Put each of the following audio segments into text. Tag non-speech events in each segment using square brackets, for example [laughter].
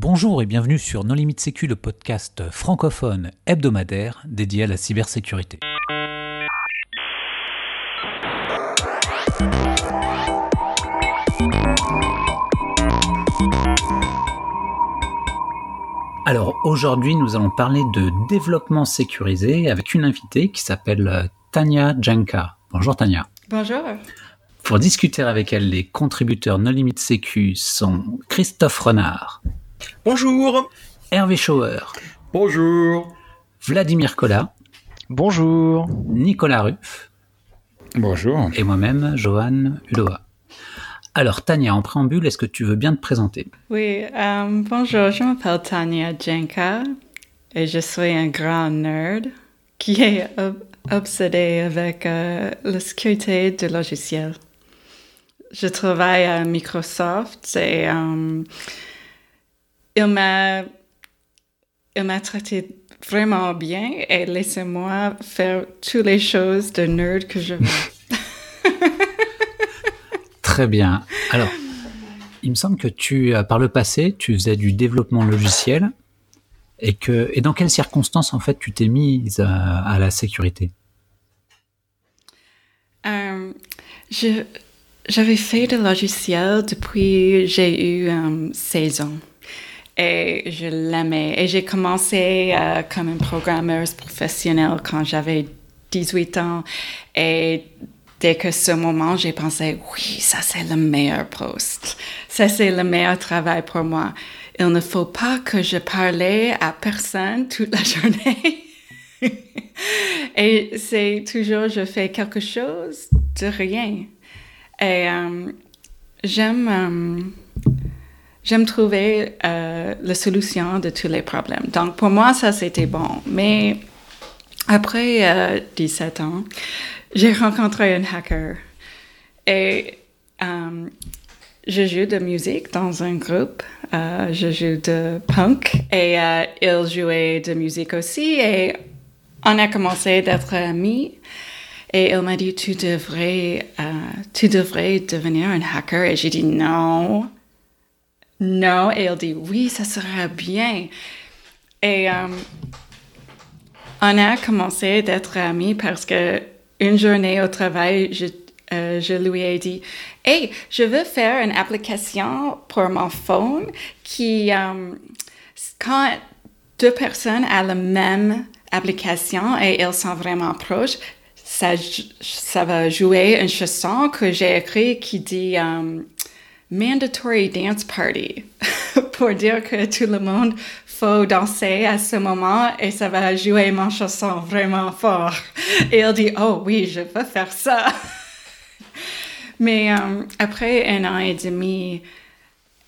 Bonjour et bienvenue sur Non Limite Sécu, le podcast francophone hebdomadaire dédié à la cybersécurité. Alors aujourd'hui, nous allons parler de développement sécurisé avec une invitée qui s'appelle Tania Janka. Bonjour Tania. Bonjour. Pour discuter avec elle, les contributeurs No Limite Sécu sont Christophe Renard. Bonjour. Hervé Schauer. Bonjour. Vladimir Collat. Bonjour. Nicolas Ruff. Bonjour. Et moi-même, Johan Uloa. Alors, Tania, en préambule, est-ce que tu veux bien te présenter? Oui, euh, bonjour, je m'appelle Tania Jenka et je suis un grand nerd qui est obsédé avec euh, la sécurité du logiciel. Je travaille à Microsoft et euh, il m'a il m'a traité vraiment bien et laissez-moi faire toutes les choses de nerd que je veux. [laughs] Très bien. Alors, il me semble que tu, euh, par le passé, tu faisais du développement logiciel et que, et dans quelles circonstances, en fait, tu t'es mise à, à la sécurité? Euh, J'avais fait des logiciels depuis j'ai eu euh, 16 ans et je l'aimais. Et j'ai commencé euh, comme une programmeuse professionnelle quand j'avais 18 ans et dès que ce moment, j'ai pensé, oui, ça c'est le meilleur poste. Ça c'est le meilleur travail pour moi. Il ne faut pas que je parle à personne toute la [laughs] journée. Et c'est toujours, je fais quelque chose de rien. Et euh, j'aime, euh, j'aime trouver euh, la solution de tous les problèmes. Donc pour moi, ça c'était bon. Mais après 17 ans, j'ai rencontré un hacker et euh, je joue de musique dans un groupe. Euh, je joue de punk et euh, il jouait de musique aussi et on a commencé d'être amis. Et il m'a dit, tu devrais, tu devrais devenir un hacker. Et j'ai dit, non, non. Et il dit, oui, ça sera bien. Et on a commencé d'être amis parce que une journée au travail, je, euh, je lui ai dit, Hey, je veux faire une application pour mon phone qui, euh, quand deux personnes ont la même application et elles sont vraiment proches, ça, ça va jouer une chanson que j'ai écrite qui dit um, Mandatory Dance Party [laughs] pour dire que tout le monde faut danser à ce moment et ça va jouer mon chanson vraiment fort. Et il dit, oh oui, je veux faire ça. [laughs] Mais euh, après un an et demi,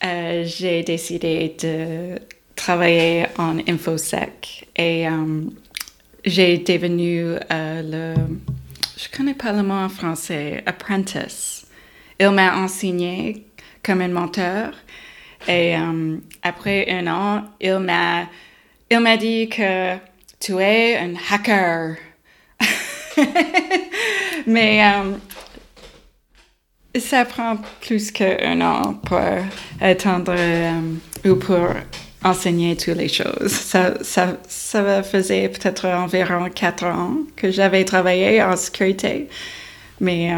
euh, j'ai décidé de travailler en InfoSec et euh, j'ai devenu le, je connais pas le mot en français, apprentice. Il m'a enseigné comme un menteur et euh, après un an, il m'a, il m'a dit que tu es un hacker. [laughs] Mais euh, ça prend plus qu'un an pour attendre euh, ou pour enseigner toutes les choses. Ça, ça, ça faisait peut-être environ quatre ans que j'avais travaillé en sécurité. Mais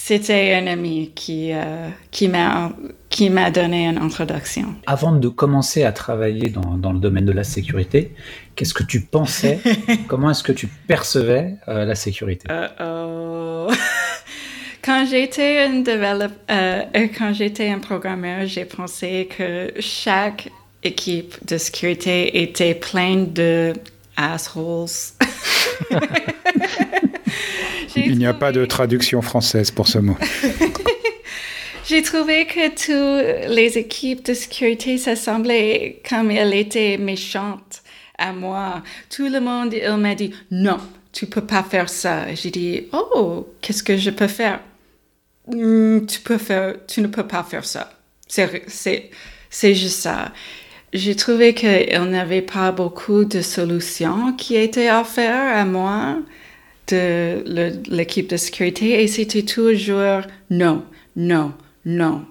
c'était un ami qui, euh, qui m'a donné une introduction. Avant de commencer à travailler dans, dans le domaine de la sécurité, qu'est-ce que tu pensais [laughs] Comment est-ce que tu percevais euh, la sécurité? Uh [laughs] Quand j'étais un développeur, euh, quand j'étais un programmeur, j'ai pensé que chaque équipe de sécurité était pleine de assholes. [laughs] [laughs] Il n'y a pas de traduction française pour ce mot. [laughs] J'ai trouvé que toutes les équipes de sécurité, ça semblait comme elles étaient méchantes à moi. Tout le monde, il m'a dit, non, tu peux pas faire ça. J'ai dit, oh, qu'est-ce que je peux faire? Hmm, tu peux faire, tu ne peux pas faire ça. C'est, c'est, c'est juste ça. J'ai trouvé qu'il n'y avait pas beaucoup de solutions qui étaient offertes à moi de l'équipe de sécurité et c'était toujours non, non, non.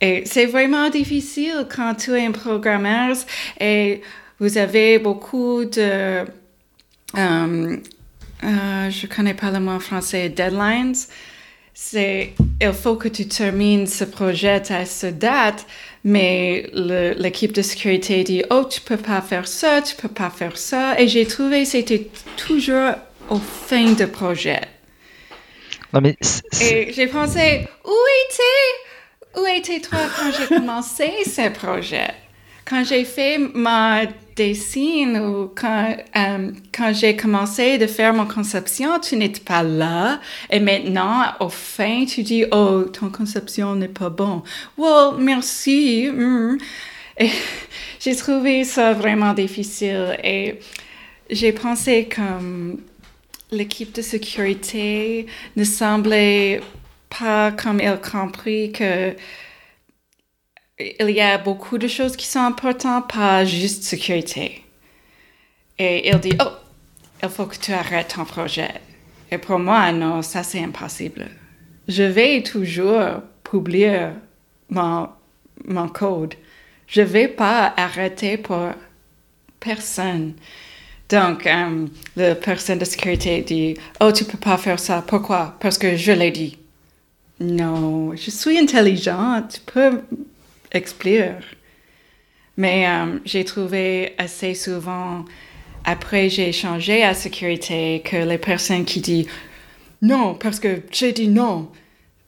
Et c'est vraiment difficile quand tu es un programmeur et vous avez beaucoup de... Euh, euh, je connais pas le mot français, deadlines. C'est, il faut que tu termines ce projet à cette date, mais l'équipe de sécurité dit, oh, tu peux pas faire ça, tu peux pas faire ça. Et j'ai trouvé c'était toujours au fin du projet. Non, mais Et j'ai pensé, où étais, où étais-toi quand j'ai commencé [laughs] ce projet? Quand j'ai fait ma dessin ou quand, euh, quand j'ai commencé de faire mon conception, tu n'étais pas là. Et maintenant, au fin, tu dis, oh, ton conception n'est pas bon. Well, merci. Mm. Et [laughs] j'ai trouvé ça vraiment difficile et j'ai pensé comme l'équipe de sécurité ne semblait pas comme elle compris que il y a beaucoup de choses qui sont importantes, pas juste sécurité. Et il dit, oh, il faut que tu arrêtes ton projet. Et pour moi, non, ça c'est impossible. Je vais toujours publier mon, mon code. Je vais pas arrêter pour personne. Donc, euh, la personne de sécurité dit, oh, tu peux pas faire ça. Pourquoi? Parce que je l'ai dit. Non, je suis intelligente. Tu peux expliquer. Mais euh, j'ai trouvé assez souvent, après j'ai changé à sécurité, que les personnes qui disent non, parce que j'ai dit non,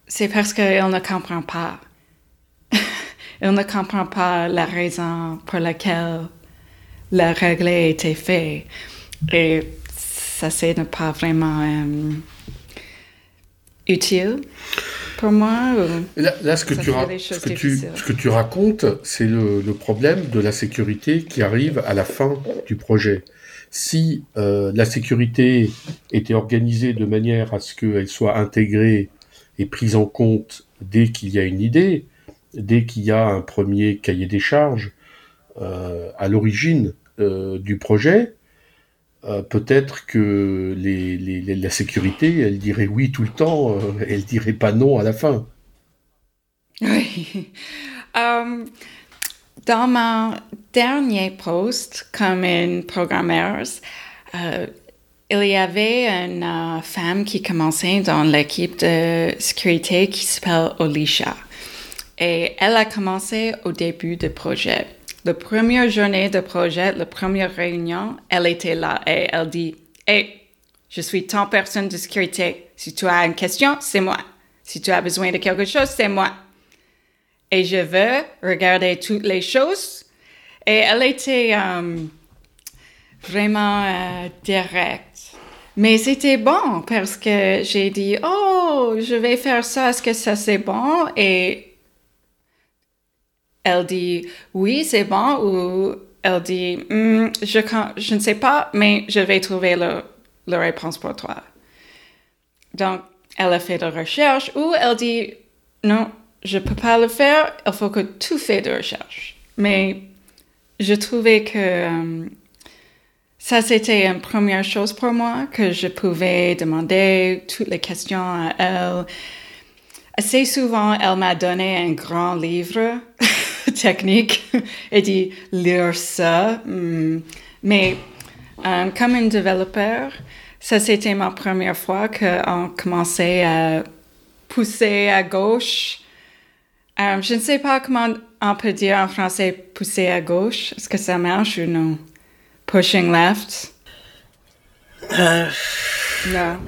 c'est parce qu'elles ne comprennent pas. [laughs] elles ne comprennent pas la raison pour laquelle la règle a été faite. Et ça, c'est pas vraiment euh, utile pour moi. Là, ce, que tu, ce, que tu, racontes, c'est le, problème de la sécurité qui arrive à la fin du projet. Si euh, la sécurité était organisée de manière à ce qu'elle soit intégrée et prise en compte dès qu'il y a une idée, dès qu'il y a un premier cahier des charges, euh, à l'origine euh, du projet, euh, peut-être que la sécurité, elle dirait oui tout le temps, elle dirait pas non à la fin. Oui. [laughs] dans mon dernier poste comme une programmeuse, il y avait une femme qui commençait dans l'équipe de sécurité qui s'appelle Olisha. Et elle a commencé au début du projet. La première journée de projet, la première réunion, elle était là et elle dit Hey, je suis ton personne de sécurité. Si tu as une question, c'est moi. Si tu as besoin de quelque chose, c'est moi. Et je veux regarder toutes les choses. Et elle était euh, vraiment euh, directe. Mais c'était bon parce que j'ai dit, oh, je vais faire ça, est-ce que ça c'est bon? Et elle dit oui, c'est bon ou elle dit hmm, je, je ne sais pas, mais je vais trouver la réponse pour toi. Donc, elle a fait de recherche ou elle dit non, je ne peux pas le faire, il faut que tu fasses de recherche. Mais je trouvais que euh, ça, c'était une première chose pour moi, que je pouvais demander toutes les questions à elle. Assez souvent, elle m'a donné un grand livre [laughs] technique [laughs] et dit lire ça. Hmm. Mais euh, comme un développeur, ça c'était ma première fois qu'on commençait à pousser à gauche. Euh, je ne sais pas comment on peut dire en français pousser à gauche. Est-ce que ça marche ou non? Pushing left? Euh, non.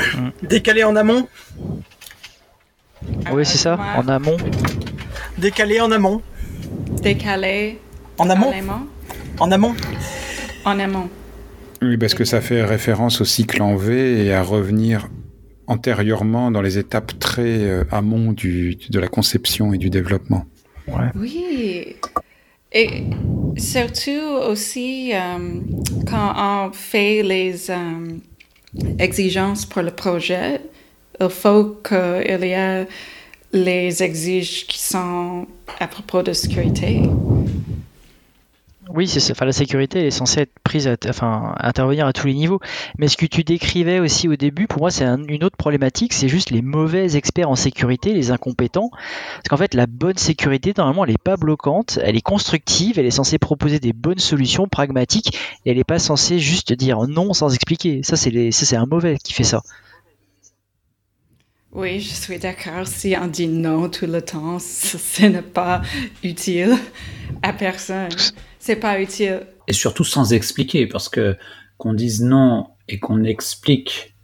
Décaler en amont? Oui, c'est ça, en amont. Décaler en amont. Décalé. En amont? En amont? En amont. Oui, parce que ça fait référence au cycle en V et à revenir antérieurement dans les étapes très euh, amont du, de la conception et du développement. Oui. Et surtout aussi euh, quand on fait les euh, exigences pour le projet, il faut qu'il y ait les exigences qui sont à propos de sécurité. Oui, c'est enfin la sécurité est censée être prise, à, enfin intervenir à tous les niveaux. Mais ce que tu décrivais aussi au début, pour moi, c'est une autre problématique, c'est juste les mauvais experts en sécurité, les incompétents. Parce qu'en fait, la bonne sécurité, normalement, elle n'est pas bloquante, elle est constructive, elle est censée proposer des bonnes solutions pragmatiques, et elle n'est pas censée juste dire non sans expliquer. Ça, c'est un mauvais qui fait ça. Oui, je suis d'accord. Si on dit non tout le temps, ce n'est pas utile à personne. C'est pas utile. Et surtout sans expliquer, parce que qu'on dise non et qu'on explique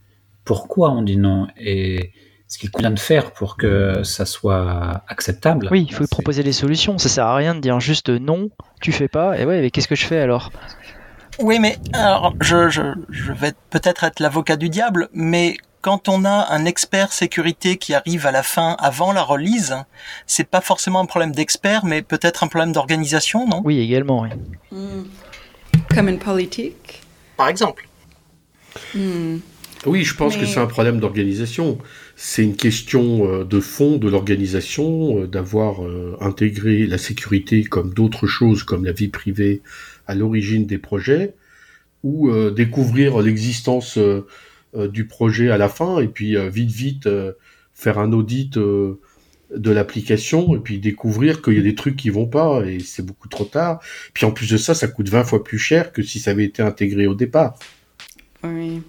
pourquoi on dit non et ce qu'il convient de faire pour que ça soit acceptable. Oui, il faut proposer des solutions. Ça sert à rien de dire juste non, tu fais pas. Et ouais, mais qu'est-ce que je fais alors? Oui, mais alors je, je, je vais peut-être être l'avocat du diable, mais quand on a un expert sécurité qui arrive à la fin avant la release, c'est pas forcément un problème d'expert, mais peut-être un problème d'organisation, non? Oui, également, oui. Hmm. Comme une politique? Par exemple. Hmm. Oui, je pense que c'est un problème d'organisation. C'est une question euh, de fond de l'organisation, euh, d'avoir euh, intégré la sécurité comme d'autres choses, comme la vie privée, à l'origine des projets, ou découvrir l'existence du projet à la fin et puis euh, vite vite euh, faire un audit de l'application et puis découvrir qu'il y a des trucs qui vont pas et c'est beaucoup trop tard. Puis en plus de ça, ça coûte 20 fois plus cher que si ça avait été intégré au départ. Oui.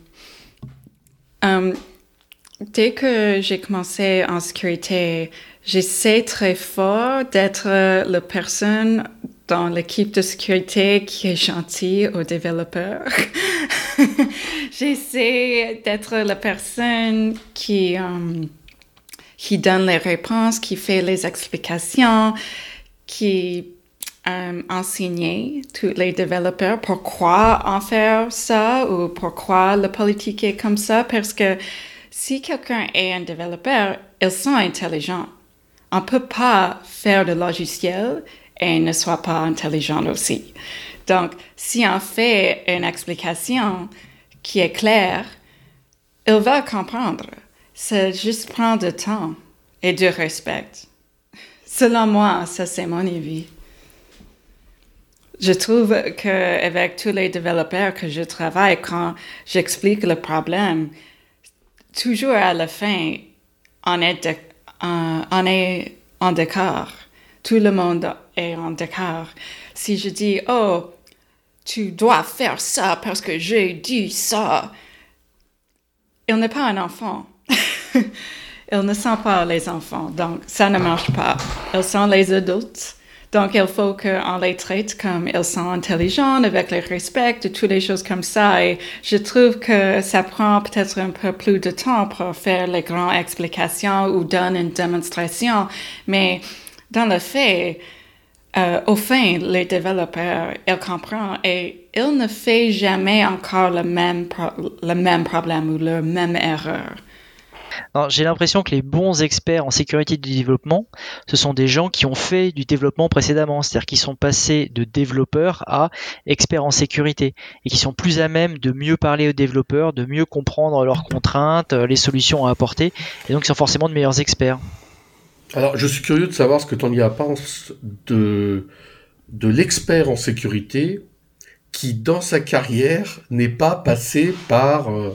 dès que j'ai commencé en sécurité, j'essaie très fort d'être la personne dans l'équipe de sécurité qui est gentille aux développeurs. [laughs] J'essaie d'être la personne qui, euh, qui donne les réponses, qui fait les explications, qui euh, enseigne tous les développeurs pourquoi en faire ça ou pourquoi la politique est comme ça. Parce que si quelqu'un est un développeur, ils sont intelligents. On ne peut pas faire de logiciel et ne soit pas intelligent aussi. Donc, si on fait une explication qui est claire, il va comprendre. C'est juste prendre du temps et du respect. Selon moi, ça c'est mon avis. Je trouve qu'avec tous les développeurs que je travaille, quand j'explique le problème, toujours à la fin, on est, on est en décor. Tout le monde est en décor. Si je dis, oh, tu dois faire ça parce que j'ai dit ça, il n'est pas un enfant. [laughs] Ils ne sont pas les enfants, donc ça ne marche pas. Ils sont les adultes. Donc, il faut qu'on les traite comme ils sont intelligents, avec le respect, et toutes les choses comme ça. Et je trouve que ça prend peut-être un peu plus de temps pour faire les grandes explications ou donner une démonstration. Mais dans le fait, euh, au fin, les développeurs, ils comprennent et ils ne font jamais encore le même, le même problème ou la même erreur. J'ai l'impression que les bons experts en sécurité du développement, ce sont des gens qui ont fait du développement précédemment, c'est-à-dire qui sont passés de développeurs à experts en sécurité et qui sont plus à même de mieux parler aux développeurs, de mieux comprendre leurs contraintes, les solutions à apporter, et donc ils sont forcément de meilleurs experts. Alors, je suis curieux de savoir ce que Tanguy pense de, de l'expert en sécurité qui, dans sa carrière, n'est pas passé par euh,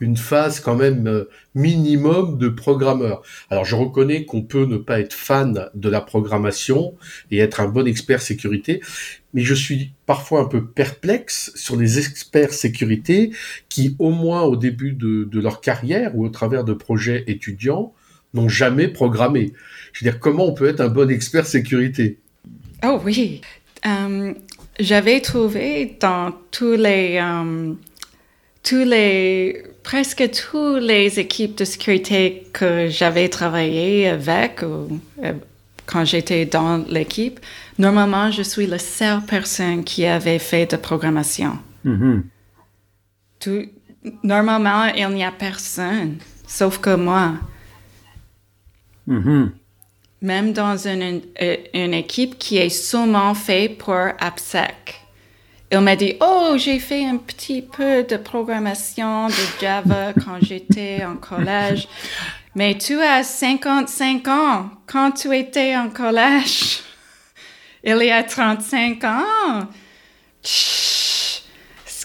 une phase quand même euh, minimum de programmeur. Alors, je reconnais qu'on peut ne pas être fan de la programmation et être un bon expert sécurité, mais je suis parfois un peu perplexe sur les experts sécurité qui, au moins au début de, de leur carrière ou au travers de projets étudiants, n'ont jamais programmé. Je veux dire, comment on peut être un bon expert sécurité? Oh oui. Euh, j'avais trouvé dans tous les, euh, tous les, presque toutes les équipes de sécurité que j'avais travaillé avec ou, euh, quand j'étais dans l'équipe, normalement, je suis la seule personne qui avait fait de programmation. Mm-hmm. Tout, normalement, il n'y a personne, sauf que moi. Mm-hmm même dans une, euh, une, équipe qui est seulement faite pour AppSec. Il m'a dit, oh, j'ai fait un petit peu de programmation de Java [laughs] quand j'étais en collège. Mais tu as 55 ans quand tu étais en collège. [laughs] Il y a 35 ans.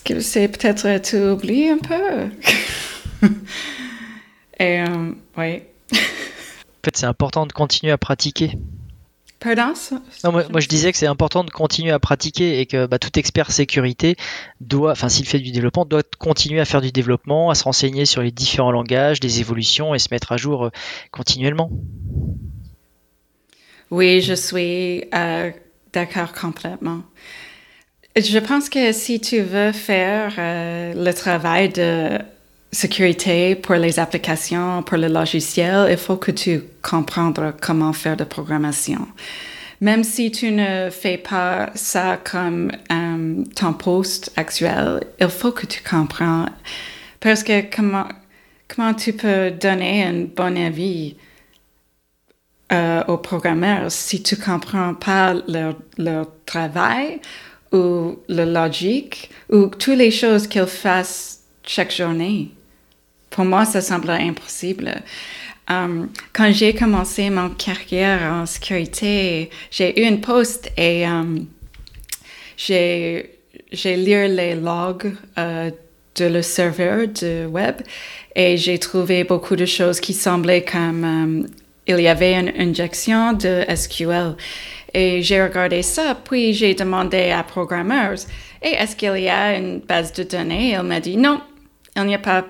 que c'est peut-être tu oublies un peu? [laughs] Et euh, oui. En fait, c'est important de continuer à pratiquer. Pardon? Non, moi, je disais que c'est important de continuer à pratiquer et que bah, tout expert sécurité doit, enfin s'il fait du développement, doit continuer à faire du développement, à se renseigner sur les différents langages, les évolutions et se mettre à jour euh, continuellement. Oui, je suis euh, d'accord complètement. Je pense que si tu veux faire euh, le travail de sécurité pour les applications, pour le logiciel, il faut que tu comprennes comment faire de programmation. Même si tu ne fais pas ça comme euh, ton poste actuel, il faut que tu comprennes. Parce que comment, comment tu peux donner un bon avis euh, aux programmeurs si tu comprends pas leur, leur travail ou la logique ou toutes les choses qu'ils fassent chaque journée? Pour moi, ça semble impossible. Um, quand j'ai commencé mon carrière en sécurité, j'ai eu une poste et j'ai j'ai lu les logs euh, de le serveur de web et j'ai trouvé beaucoup de choses qui semblaient comme um, il y avait une injection de SQL. Et j'ai regardé ça, puis j'ai demandé à programmeurs, et est-ce qu'il y a une base de données? Il m'a dit non, il n'y a pas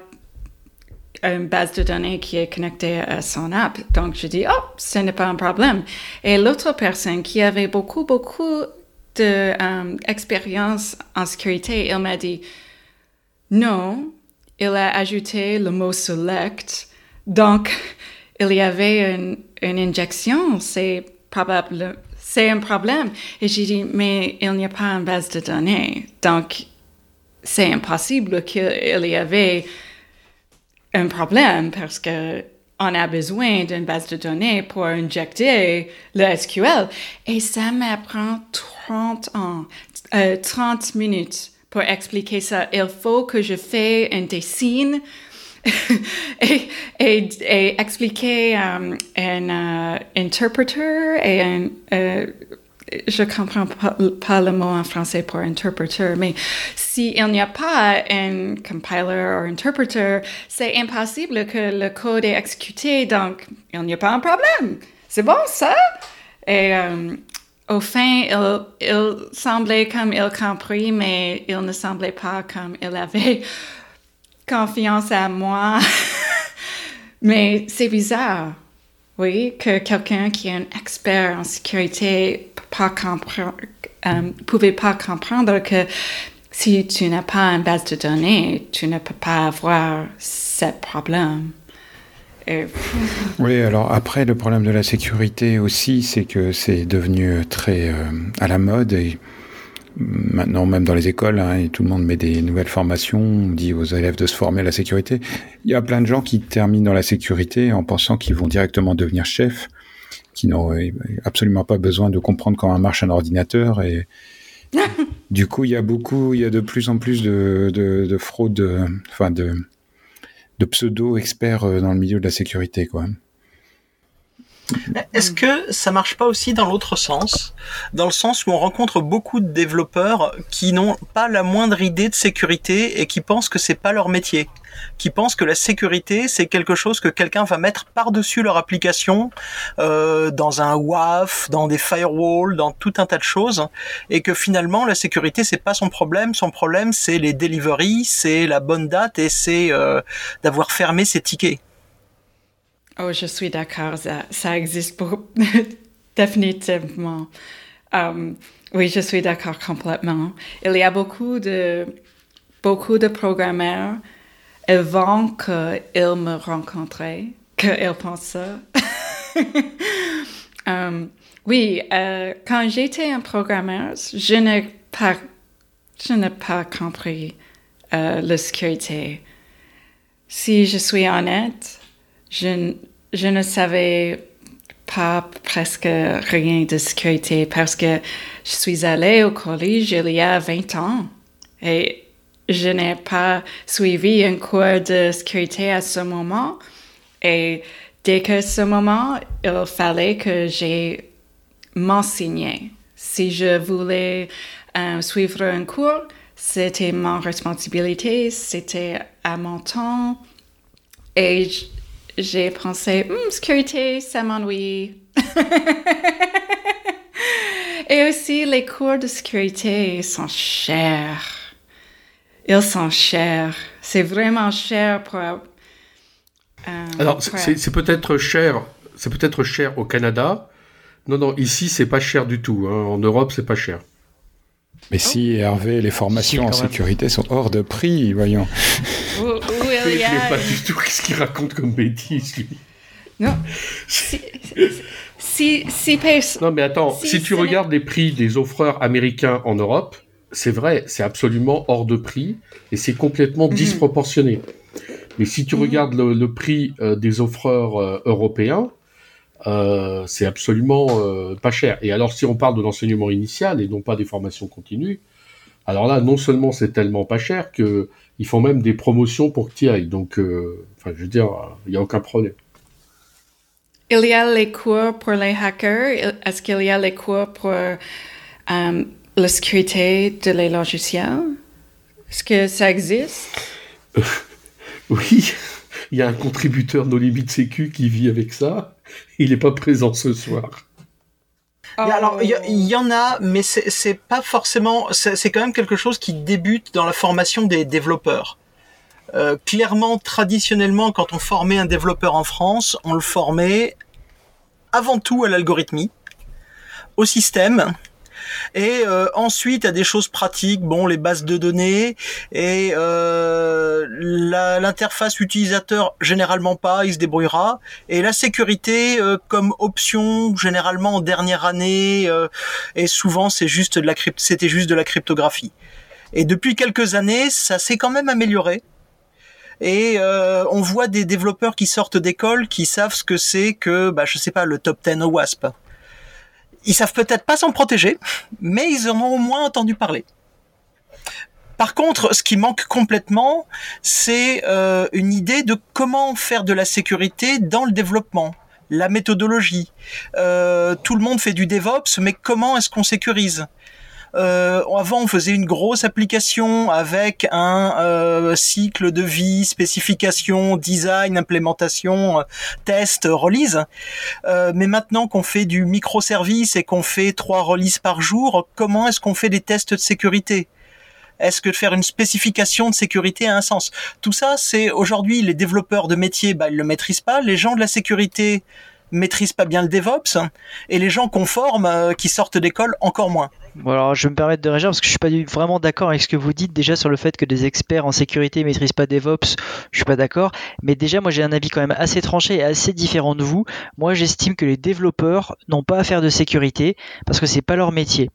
une base de données qui est connectée à son app. Donc, je dis, oh, ce n'est pas un problème. Et l'autre personne qui avait beaucoup, beaucoup d'expérience euh, en sécurité, il m'a dit, non, il a ajouté le mot select. Donc, [laughs] il y avait une, une injection. C'est probable, c'est un problème. Et j'ai dit, mais il n'y a pas une base de données. Donc, c'est impossible qu'il y avait un problème parce que on a besoin d'une base de données pour injecter le SQL. Et ça m'apprend 30 ans, 30 euh, minutes pour expliquer ça. Il faut que je fasse un dessin [laughs] et, expliquer um, un uh, interpreteur et un uh, je comprends pas, le mot en français pour interpréteur, mais s'il n'y a pas un compiler ou interpréteur, c'est impossible que le code est exécuté, donc il n'y a pas un problème. C'est bon, ça? Et euh, au fin, il, il, semblait comme il compris, mais il ne semblait pas comme il avait confiance à moi. [laughs] mais c'est bizarre. Que quelqu'un qui est un expert en sécurité pas euh, pouvait pas comprendre que si tu n'as pas une base de données, tu ne peux pas avoir ce problème. [laughs] Oui, alors après, le problème de la sécurité aussi, c'est que c'est devenu très euh, à la mode maintenant même dans les écoles, hein, et tout le monde met des nouvelles formations, on dit aux élèves de se former à la sécurité. Il y a plein de gens qui terminent dans la sécurité en pensant qu'ils vont directement devenir chefs, qui n'ont absolument pas besoin de comprendre comment marche un ordinateur. Et [laughs] du coup, il y a beaucoup, il y a de plus en plus de, de, de fraudes, enfin de, de pseudo-experts euh, dans le milieu de la sécurité, quoi. Est-ce que ça marche pas aussi dans l'autre sens? Dans le sens où on rencontre beaucoup de développeurs qui n'ont pas la moindre idée de sécurité et qui pensent que c'est pas leur métier. Qui pensent que la sécurité c'est quelque chose que quelqu'un va mettre par-dessus leur application, euh, dans un WAF, dans des firewalls, dans tout un tas de choses, et que finalement la sécurité c'est pas son problème. Son problème c'est les deliveries, c'est la bonne date et c'est euh, d'avoir fermé ses tickets. Oh, je suis d'accord, ça, existe pour... [laughs] définitivement. Um, oui, je suis d'accord complètement. Il y a beaucoup de, beaucoup de programmeurs avant qu'ils me rencontraient, qu'ils pensent ça. [laughs] um, oui, euh, quand j'étais un programmeur, je n'ai pas, je n'ai pas compris euh, la sécurité. Si je suis honnête, je, ne savais pas presque rien de sécurité parce que je suis allée au collège il y a 20 ans et je n'ai pas suivi un cours de sécurité à ce moment. Et dès que ce moment, il fallait que j'ai m'enseigné. Si je voulais euh, suivre un cours, c'était mon responsabilité, c'était à mon temps. Et j'ai pensé, hum, sécurité, ça m'ennuie. [laughs] Et aussi, les cours de sécurité sont chers. Ils sont chers. C'est vraiment cher pour. Euh, Alors, c'est peut-être cher. C'est peut-être cher au Canada. Non, non, ici, c'est pas cher du tout. Hein. En Europe, c'est pas cher. Mais si, Hervé, les formations en sécurité sont hors de prix, voyons. [laughs] Où, il y a... pas du tout qu'est-ce qu'il raconte comme bêtise, lui. Non. [laughs] Si, si, si, Non, mais attends, si, tu regardes les prix des offreurs américains en Europe, c'est vrai, c'est absolument hors de prix et c'est complètement mhm. disproportionné. Mais si tu mhm. regardes le, prix euh, des offreurs euh, européens, euh, c'est absolument pas cher. Et alors, si on parle de l'enseignement initial et non pas des formations continues, alors là, non seulement c'est tellement pas cher que ils font même des promotions pour que tu ailles. Donc, euh, enfin, je veux dire, il n'y a aucun problème. Il y a les cours pour les hackers. Est-ce qu'il y a les cours pour la sécurité de les logiciels? Est-ce que ça existe? [laughs] Oui, il y a un contributeur No Limit Sécu qui vit avec ça il n'est pas présent ce soir. Alors, il y, en a, mais c'est pas forcément. C'est quand même quelque chose qui débute dans la formation des développeurs. Euh, clairement, traditionnellement, quand on formait un développeur en France, on le formait avant tout à l'algorithmie, au système, et euh, ensuite, à des choses pratiques, bon, les bases de données et euh, l'interface utilisateur, généralement pas, il se débrouillera. Et la sécurité euh, comme option, généralement en dernière année, euh, et souvent c'est juste de la c'était juste de la cryptographie. Et depuis quelques années, ça s'est quand même amélioré. Et euh, on voit des développeurs qui sortent d'école qui savent ce que c'est que, bah, je sais pas, le top 10 au WASP ils savent peut-être pas s'en protéger, mais ils en ont au moins entendu parler. Par contre, ce qui manque complètement, c'est euh, une idée de comment faire de la sécurité dans le développement, la méthodologie. Euh, tout le monde fait du DevOps, mais comment est-ce qu'on sécurise? Euh, avant, on faisait une grosse application avec un euh, cycle de vie, spécification, design, implémentation, euh, test, release. Euh, mais maintenant qu'on fait du microservice et qu'on fait trois releases par jour, comment est-ce qu'on fait des tests de sécurité? Est-ce que faire une spécification de sécurité a un sens? Tout ça, c'est aujourd'hui les développeurs de métier, bah, ils le maîtrisent pas. Les gens de la sécurité maîtrisent pas bien le DevOps, et les gens qu'on forme, qui sortent d'école, encore moins. Alors je vais me permettre de réagir parce que je suis pas vraiment d'accord avec ce que vous dites déjà sur le fait que des experts en sécurité maîtrisent pas DevOps. Je suis pas d'accord, mais déjà moi j'ai un avis quand même assez tranché et assez différent de vous. Moi j'estime que les développeurs n'ont pas à faire de sécurité parce que c'est pas leur métier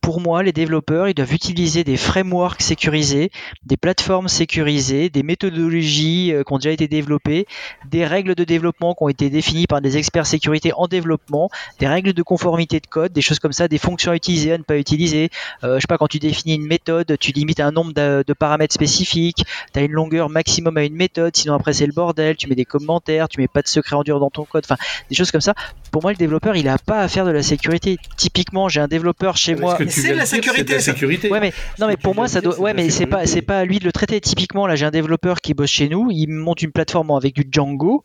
pour moi, les développeurs, ils doivent utiliser des frameworks sécurisés, des plateformes sécurisées, des méthodologies euh, qui ont déjà été développées, des règles de développement qui ont été définies par des experts sécurité en développement, des règles de conformité de code, des choses comme ça, des fonctions utilisées à ne pas utiliser. Euh, je sais pas, quand tu définis une méthode, tu limites un nombre de, de paramètres spécifiques, tu as une longueur maximum à une méthode, sinon après c'est le bordel, tu mets des commentaires, tu mets pas de secret en dur dans ton code, enfin des choses comme ça. Pour moi, le développeur, il a pas à faire de la sécurité. Typiquement, j'ai un développeur chez moi c'est la sécurité. La sécurité. Ouais, mais non, mais pour moi, ça doit. Ouais, mais c'est pas, c'est pas à lui de le traiter. Typiquement, là, j'ai un développeur qui bosse chez nous. Il monte une plateforme avec du Django.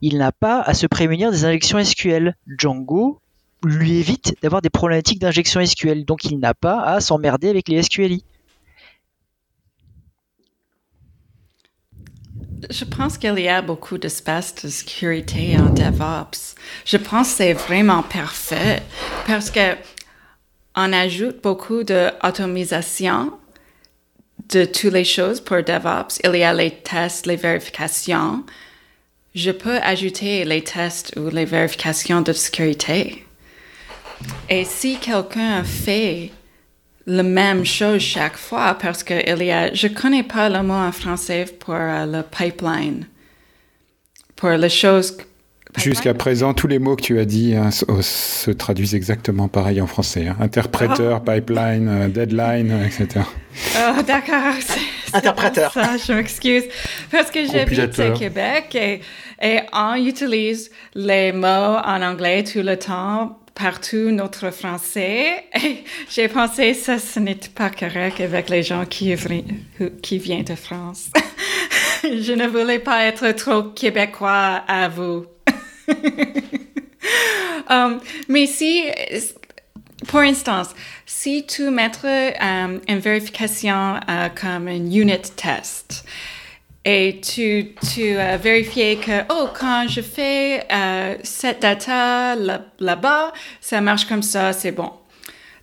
Il n'a pas à se prémunir des injections SQL. Django lui évite d'avoir des problématiques d'injection SQL. Donc, il n'a pas à s'emmerder avec les SQLI. Je pense qu'il y a beaucoup d'espace de sécurité en DevOps. Je pense que c'est vraiment parfait parce que on ajoute beaucoup d'automisation de toutes les choses pour DevOps. Il y a les tests, les vérifications. Je peux ajouter les tests ou les vérifications de sécurité. Et si quelqu'un fait la même chose chaque fois, parce que il y a, je connais pas le mot en français pour euh, le pipeline, pour les choses Jusqu'à présent, tous les mots que tu as dit hein, se, traduisent exactement pareil en français. Hein. Interpréteur, oh. pipeline, euh, deadline, euh, etc. Oh, d'accord. [laughs] Interpréteur. Ça, je m'excuse. Parce que j'habite au Québec et, et on utilise les mots en anglais tout le temps partout notre français. J'ai pensé ça, ce n'était pas correct avec les gens qui, viennent de France. [laughs] Je ne voulais pas être trop québécois à vous. [laughs] um, mais si, pour instance, si tu mettrais um, une vérification uh, comme un unit test, et tu, tu as vérifié que, oh, quand je fais euh, cette data là-bas, ça marche comme ça, c'est bon.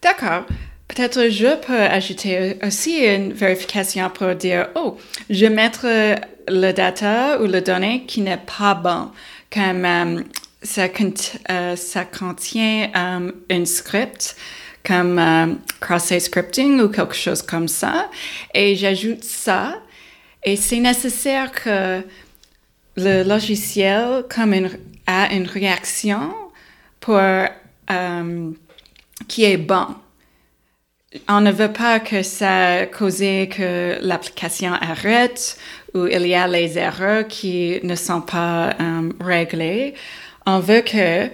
D'accord. Peut-être je peux ajouter aussi une vérification pour dire, oh, je mettre le data ou le données qui n'est pas bon, comme euh, ça, euh, contient um, un script comme cross-site scripting ou quelque chose comme ça, et j'ajoute ça et c'est nécessaire que le logiciel comme une, a une réaction euh, qui est bon. On ne veut pas que ça cause que l'application arrête ou il y a les erreurs qui ne sont pas euh, réglées. On veut que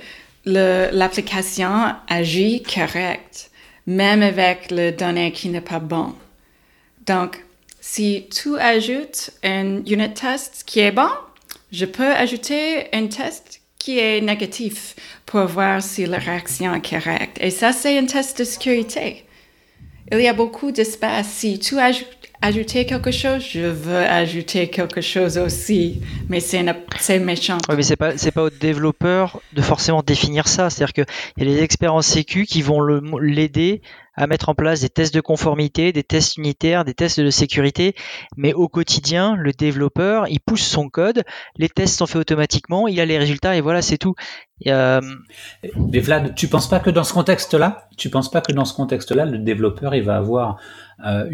l'application agit correct, même avec le données qui n'est pas bon. Donc, si tu ajoutes un unit test qui est bon, je peux ajouter un test qui est négatif pour voir si la réaction est correcte. Et ça, c'est un test de sécurité. Il y a beaucoup d'espace. Si tu ajoutes quelque chose, je veux ajouter quelque chose aussi, mais c'est méchant. Oui, mais c'est pas pas au développeur de forcément définir ça. C'est-à-dire qu'il y a les experts en sécu qui vont l'aider à mettre en place des tests de conformité, des tests unitaires, des tests de sécurité, mais au quotidien, le développeur, il pousse son code, les tests sont faits automatiquement, il a les résultats et voilà, c'est tout. Euh... Mais Vlad, tu penses pas que dans ce contexte-là, tu penses pas que dans ce contexte-là, le développeur, il va avoir euh,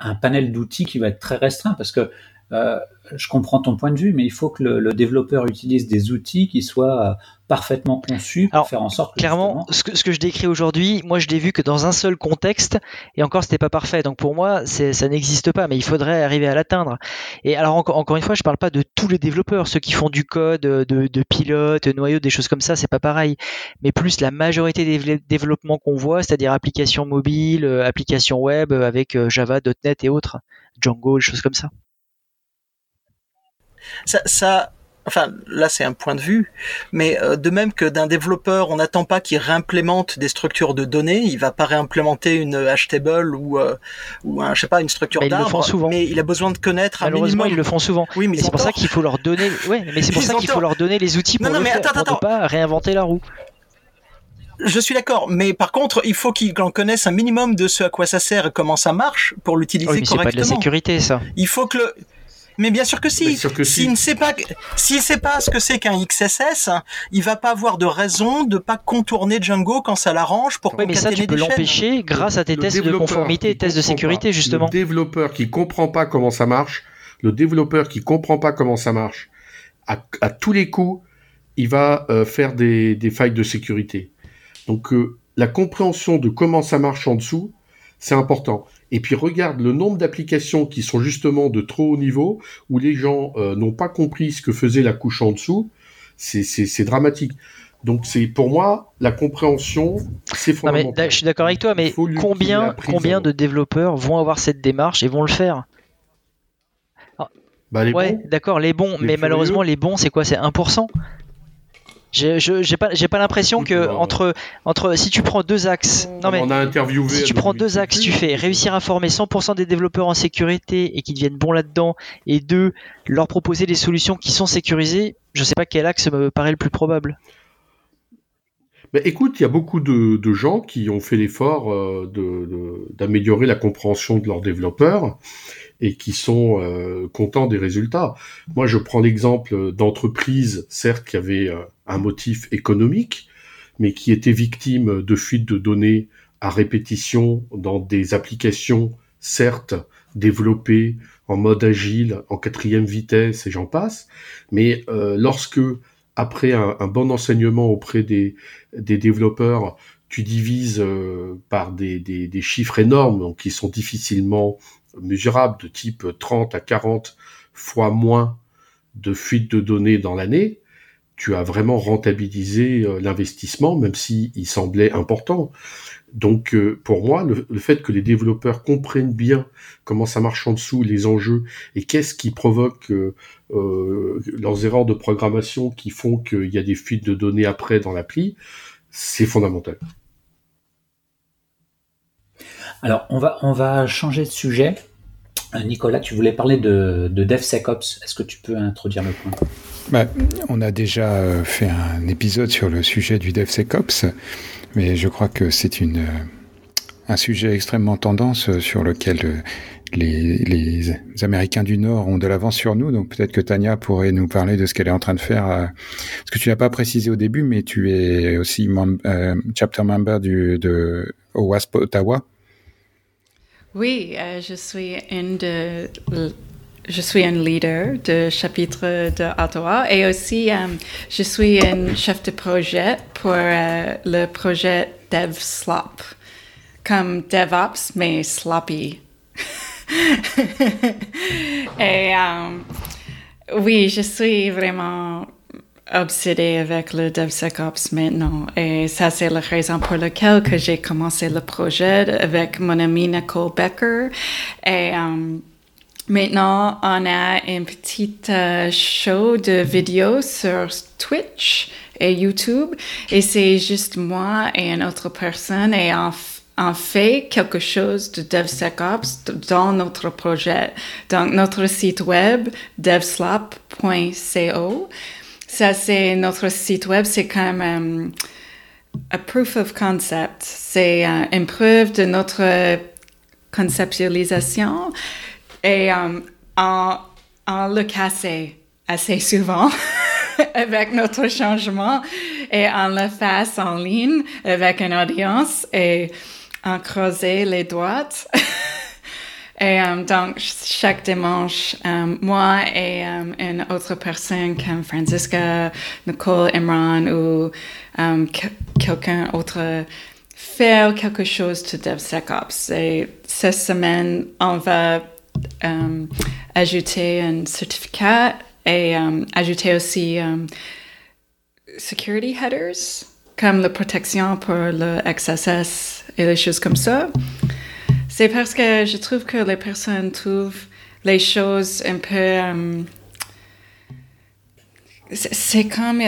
un panel d'outils qui va être très restreint? Parce que euh, je comprends ton point de vue, mais il faut que le, développeur utilise des outils qui soient euh, parfaitement conçus pour faire en sorte que clairement ce que, ce que je décris aujourd'hui, moi je l'ai vu que dans un seul contexte et encore c'était pas parfait. Donc pour moi ça n'existe pas, mais il faudrait arriver à l'atteindre. Et alors encore, encore une fois, je parle pas de tous les développeurs, ceux qui font du code, de, de pilote, noyau, des choses comme ça, c'est pas pareil. Mais plus la majorité des développements qu'on voit, c'est-à-dire applications mobiles, euh, applications web avec Java, .NET et autres, Django, des choses comme ça ça, ça enfin là c'est un point de vue, mais euh, de même que d'un développeur, on n'attend pas qu'il réimplémente des structures de données, il va pas réimplémenter une HTML ou euh, ou un je sais pas une structure d'arbre, mais il a besoin de connaître Malheureusement, ils le font souvent. Oui, mais c'est pour ça qu'il faut leur donner ouais, mais c'est pour [laughs] ça qu'il faut leur donner les outils pour, non, mais attends, attends. pas réinventer la roue. Je suis d'accord, mais par contre, il faut qu'ils en connaissent un minimum de ce à quoi ça sert et comment ça marche pour l'utiliser oui, correctement. C'est pas de la sécurité, ça. Il faut que le, mais bien sûr que si. S'il ne sait pas, s'il sait pas ce que c'est qu'un XSS, il va pas avoir de raison de pas contourner Django quand ça l'arrange pour oui, mais ça tu peux l'empêcher grâce à tes tests de conformité et tests de sécurité justement. Le développeur qui comprend pas comment ça marche, le développeur qui comprend pas comment ça marche, à, tous les coups, il va euh, faire des, des, failles de sécurité. Donc euh, la compréhension de comment ça marche en dessous, c'est important et puis regarde le nombre d'applications qui sont justement de trop haut niveau, où les gens euh, n'ont pas compris ce que faisait la couche en dessous, c'est dramatique. Donc c'est pour moi la compréhension, c'est fondamental. je suis d'accord avec toi, mais combien combien de développeurs vont avoir cette démarche et vont le faire bah, les ouais, d'accord, les bons, mais malheureusement les bons, c'est quoi? C'est 1% j'ai pas, pas l'impression que entre, entre, si tu prends deux axes, non mais, on a interviewé si tu prends deux axes, tu fais réussir à former 100% des développeurs en sécurité et qu'ils deviennent bons là-dedans, et deux, leur proposer des solutions qui sont sécurisées, je sais pas quel axe me paraît le plus probable. Mais écoute, il y a beaucoup de, gens qui ont fait l'effort euh, d'améliorer la compréhension de leurs développeurs et qui sont euh, contents des résultats. Moi, je prends l'exemple d'entreprises, certes, qui avaient euh, un motif économique, mais qui étaient victimes de fuites de données à répétition dans des applications, certes, développées en mode agile, en quatrième vitesse, et j'en passe, mais euh, lorsque, après un, bon enseignement auprès des, développeurs, tu divises par des, des, chiffres énormes, donc qui sont difficilement mesurable de type 30 à 40 fois moins de fuites de données dans l'année, tu as vraiment rentabilisé l'investissement, même s'il il semblait important. Donc euh, pour moi, le, fait que les développeurs comprennent bien comment ça marche en dessous, les enjeux, et qu'est-ce qui provoque euh, euh, leurs erreurs de programmation qui font qu'il y a des fuites de données après dans l'appli, c'est fondamental. Alors on va, on va changer de sujet. Nicolas, tu voulais parler de, de DevSecOps. Est-ce que tu peux introduire le point? Bah, On a déjà fait un épisode sur le sujet du DevSecOps. Mais je crois que c'est une, un sujet extrêmement tendance sur lequel les, Américains du Nord ont de l'avance sur nous. Donc peut-être que Tania pourrait nous parler de ce qu'elle est en train de faire. Euh, parce que tu n'as pas précisé au début, mais tu es aussi euh, chapter member du, de OWASP Ottawa. Oui, euh, je suis une je suis un leader de chapitre de Ottawa et aussi euh, je suis un chef de projet pour euh, le projet DevSlop, comme DevOps mais sloppy. [laughs] et oui, je suis vraiment obsédée avec le DevSecOps maintenant. Et ça, c'est la raison pour laquelle que j'ai commencé le projet avec mon ami Nicole Becker. Et Maintenant, on a un petit euh, show de vidéos sur Twitch et YouTube et c'est juste moi et une autre personne et on, fait quelque chose de DevSecOps dans notre projet. Donc, notre site web, devslop.co. Ça, c'est notre site web, c'est comme um, a proof of concept. C'est euh, une preuve de notre conceptualisation. Et euh, on, le cassait assez souvent [laughs] avec notre changement et on le fait en ligne avec une audience et on creusait les droites. [laughs] et euh, donc, chaque dimanche, euh, moi et une autre personne comme Francisca, Nicole, Imran ou quelqu'un autre faire quelque chose de DevSecOps. Et cette semaine, on va euh, ajouter un certificat et euh, ajouter aussi euh, security headers, comme la protection pour le XSS et les choses comme ça. C'est parce que je trouve que les personnes trouvent les choses un peu... c'est comme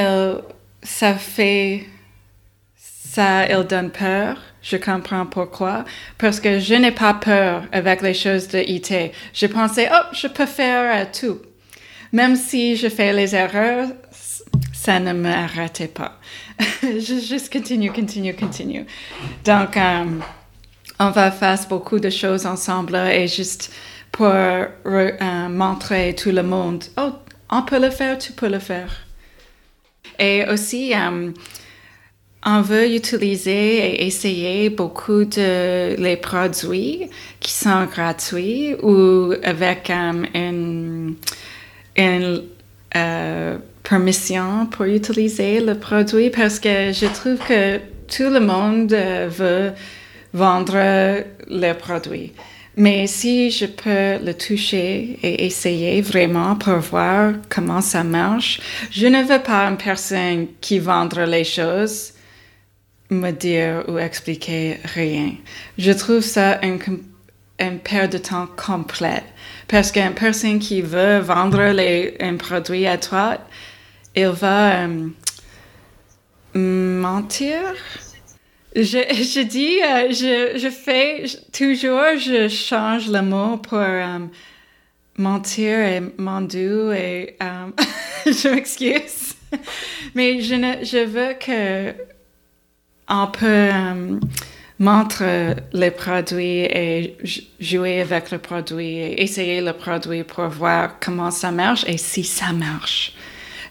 ça fait... Ça, il donne peur je comprends pourquoi. Parce que je n'ai pas peur avec les choses de IT. Je pensais, oh, je peux faire euh, tout. Même si je fais les erreurs, ça ne m'arrêtait pas. [laughs] je continue, continue, continue. Donc, euh, on va faire beaucoup de choses ensemble et juste pour euh, montrer tout le monde, oh, on peut le faire, tu peux le faire. Et aussi, on veut utiliser et essayer beaucoup de les produits qui sont gratuits ou avec um, une, euh, permission pour utiliser le produit parce que je trouve que tout le monde euh, veut vendre le produit. Mais si je peux le toucher et essayer vraiment pour voir comment ça marche, je ne veux pas une personne qui vendre les choses me dire ou expliquer rien. Je trouve ça un, un perte de temps complète. Parce qu'une personne qui veut vendre les, un produit à toi, il va euh, mentir? Je, je dis, euh, je, je, fais toujours, je change le mot pour euh, mentir et mendu et [laughs] je m'excuse. Mais je, ne, je veux que on peut euh, montrer les produits et jouer avec le produit et essayer le produit pour voir comment ça marche et si ça marche.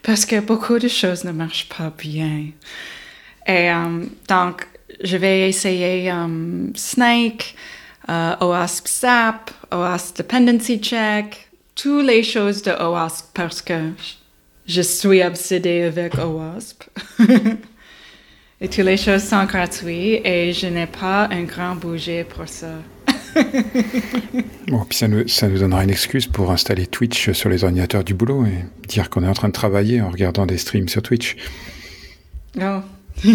Parce que beaucoup de choses ne marchent pas bien. Et euh, donc, je vais essayer um, Snake, OWASP SAP, OWASP Dependency Check, toutes les choses de OWASP parce que je suis obsédée avec OWASP. [laughs] Et toutes les choses sont gratuites et je n'ai pas un grand budget pour ça. [laughs] bon, puis ça nous, ça nous donnera une excuse pour installer Twitch sur les ordinateurs du boulot et dire qu'on est en train de travailler en regardant des streams sur Twitch. Oh. [laughs]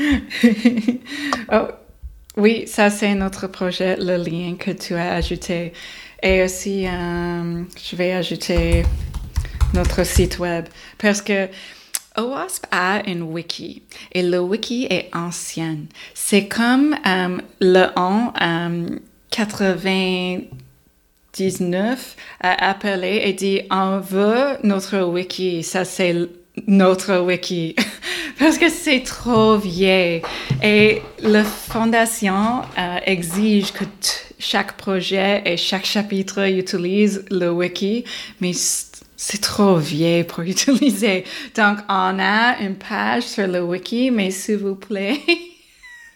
[laughs] oh. Oui, ça c'est notre projet, le lien que tu as ajouté. Et aussi, euh, je vais ajouter notre site web parce que OWASP a une wiki et le wiki est ancien. C'est comme euh, le an 99 a appelé et dit on veut notre wiki. Ça c'est notre wiki [laughs] parce que c'est trop vieil et la fondation euh, exige que chaque projet et chaque chapitre utilise le wiki, mais c'est trop vieil pour [laughs] utiliser. Donc, on a une page sur le wiki, mais s'il vous plaît,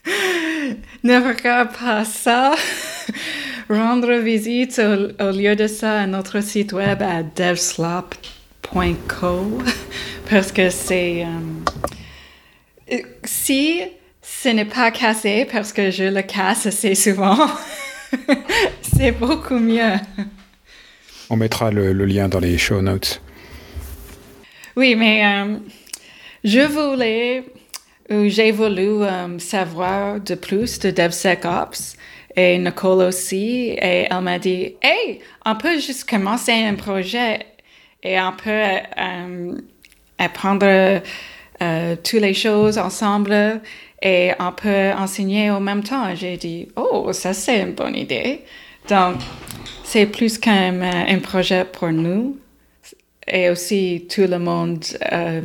[laughs] ne regarde pas ça. Rendre visite au, lieu de ça à notre site web à devslop.co parce que c'est... Euh, si ce n'est pas cassé parce que je le casse assez souvent, [laughs] c'est beaucoup mieux. On mettra le, lien dans les show notes. Oui, mais euh, je voulais, ou j'ai voulu euh, savoir de plus de DevSecOps et Nicole aussi, et elle m'a dit, hey, on peut juste commencer un projet et on peut euh, apprendre toutes les choses ensemble et on peut enseigner en même temps. J'ai dit, oh, ça c'est une bonne idée. Donc, c'est plus qu'un un projet pour nous et aussi tout le monde euh,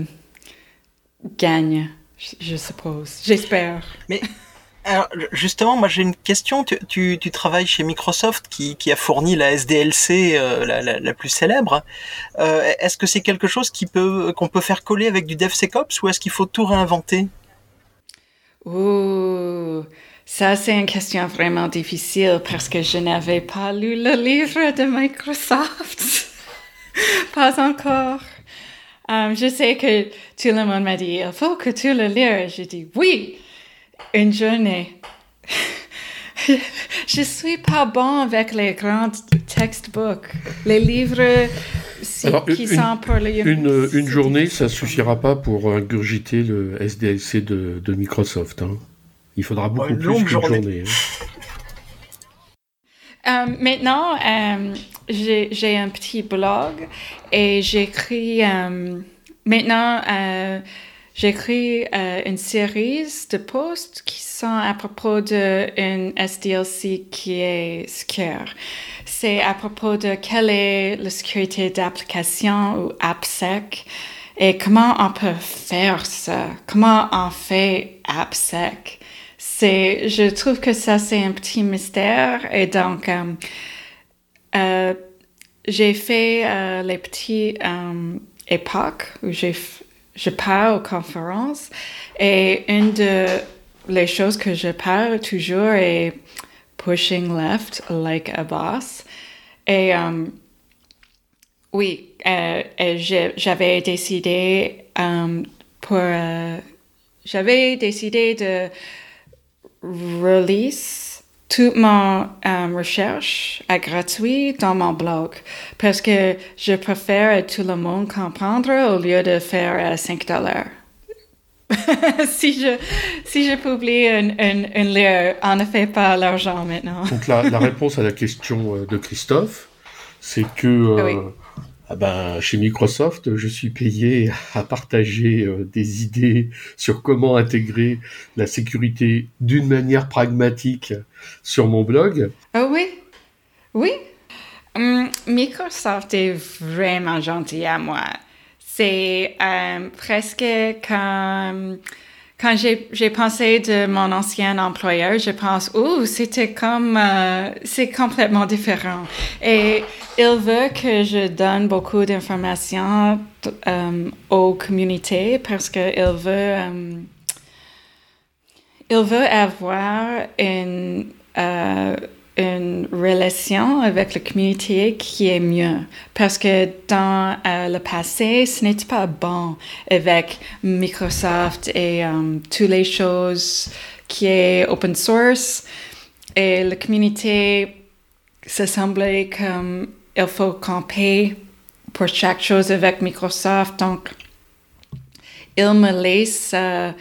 gagne, je suppose. J'espère. Mais alors, justement, moi j'ai une question. Tu, travailles chez Microsoft qui, a fourni la SDLC euh, la, plus célèbre. Euh, est-ce que c'est quelque chose qu'on peut faire coller avec du DevSecOps ou est-ce qu'il faut tout réinventer? Ouh, ça c'est une question vraiment difficile parce que je n'avais pas lu le livre de Microsoft. [laughs] pas encore. Um, je sais que tout le monde m'a dit, il faut que tu le lises. J'ai dit, oui, une journée. [laughs] je suis pas bon avec les grands textbooks, les livres qui sont pour les une, une journée, ça suffira pas pour ingurgiter le SDLC de, de Microsoft. Hein. Il faudra beaucoup plus qu'une journée. Hein. Euh, maintenant, euh, j'ai un petit blog et j'écris. Euh, maintenant, j'écris une série de posts qui sont à propos d'une SDLC qui est secure. C'est à propos de quelle est la sécurité d'application ou AppSec et comment on peut faire ça. Comment on fait AppSec. C'est, je trouve que ça c'est un petit mystère et donc euh, euh, j'ai fait euh, les petits époques où j'ai je pars aux conférences et une de les choses que je parle toujours est pushing left like a boss. Et um, oui, euh, j'avais décidé um, pour. Euh, j'avais décidé de release toute mon um, recherche à gratuit dans mon blog parce que je préfère tout le monde comprendre au lieu de faire 5 dollars. [laughs] si, je, si je publie un, un, livre, on ne fait pas l'argent maintenant. Donc la, la, réponse à la question euh, de Christophe, c'est que euh, ah ben, chez Microsoft, je suis payé à partager euh, des idées sur comment intégrer la sécurité d'une manière pragmatique sur mon blog. Oh oui, oui? Hum, Microsoft est vraiment gentil à moi c'est euh, presque comme quand j'ai pensé de mon ancien employeur, je pense, oh, c'était comme, euh, c'est complètement différent. Et il veut que je donne beaucoup d'informations euh, aux communautés parce qu'il veut, il veut avoir une, une relation avec la communauté qui est mieux. Parce que dans euh, le passé, ce n'était pas bon avec Microsoft et um, toutes les choses qui est open source. et la communauté se semblait comme il faut camper pour chaque chose avec Microsoft. Donc, il me laisse euh,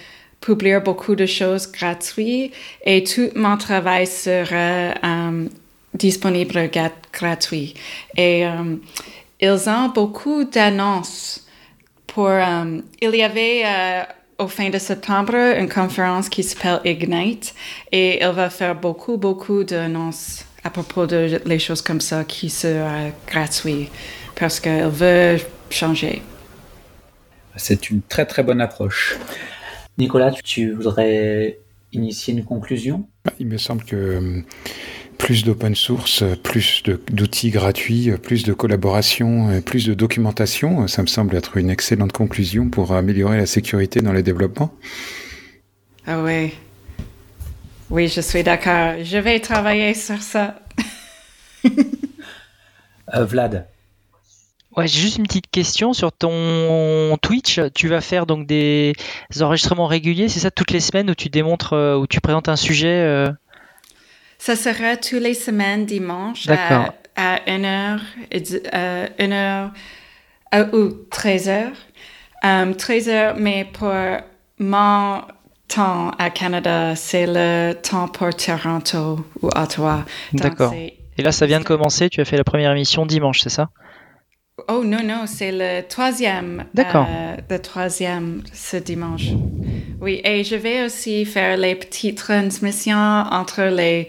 publier beaucoup de choses gratuites et tout mon travail sera euh, disponible gratuit. Et euh, ils ont beaucoup d'annonces pour. il y avait au fin de septembre une conférence qui s'appelle Ignite et il va faire beaucoup, beaucoup d'annonces à propos de les choses comme ça qui sera gratuit parce qu'il veut changer. C'est une très très bonne approche. Nicolas, tu voudrais initier une conclusion? Il me semble que euh, plus d'open source, plus d'outils gratuits, plus de collaboration, plus de documentation, ça me semble être une excellente conclusion pour améliorer la sécurité dans les développements. Ah oui. Oui, je suis d'accord. Je vais travailler sur ça. Euh, Vlad. Ouais, j'ai juste une petite question sur ton Twitch. Tu vas faire donc des enregistrements réguliers, c'est ça, toutes les semaines où tu démontres, euh, où tu présentes un sujet euh? Ça sera tous les semaines, dimanche, à, à 1h, euh, 1h ou 13h. 13h, mais pour mon temps à Canada, c'est le temps pour Toronto ou Ottawa. D'accord. Et là, ça vient de commencer. Tu as fait la première émission dimanche, c'est ça? Oh non, non, c'est le troisième. D'accord. Euh, le troisième ce dimanche. Oui, et je vais aussi faire les petites transmissions entre les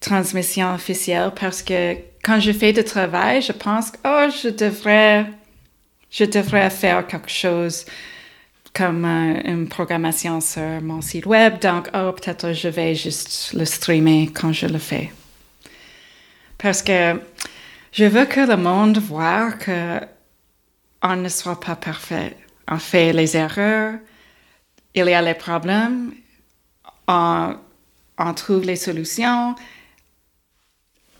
transmissions officielles parce que quand je fais du travail, je pense que oh, je devrais, je devrais faire quelque chose comme euh, une programmation sur mon site web. Donc, oh, peut-être je vais juste le streamer quand je le fais. Parce que je veux que le monde voit que on ne soit pas parfait. On fait les erreurs, il y a les problèmes, on, trouve les solutions,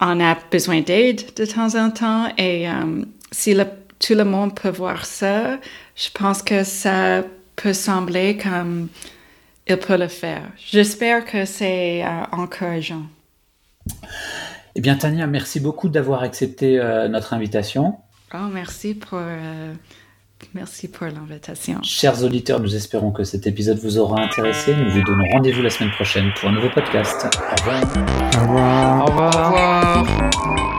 on a besoin d'aide de temps en temps et euh, si tout le monde peut voir ça, je pense que ça peut sembler comme il peut le faire. J'espère que c'est euh, encourageant. Eh bien, Tania, merci beaucoup d'avoir accepté euh, notre invitation. Oh, merci pour, euh, merci pour l'invitation. Chers auditeurs, nous espérons que cet épisode vous aura intéressé. Nous vous donnons rendez-vous la semaine prochaine pour un nouveau podcast. Au revoir. Au revoir. Au revoir. Au revoir.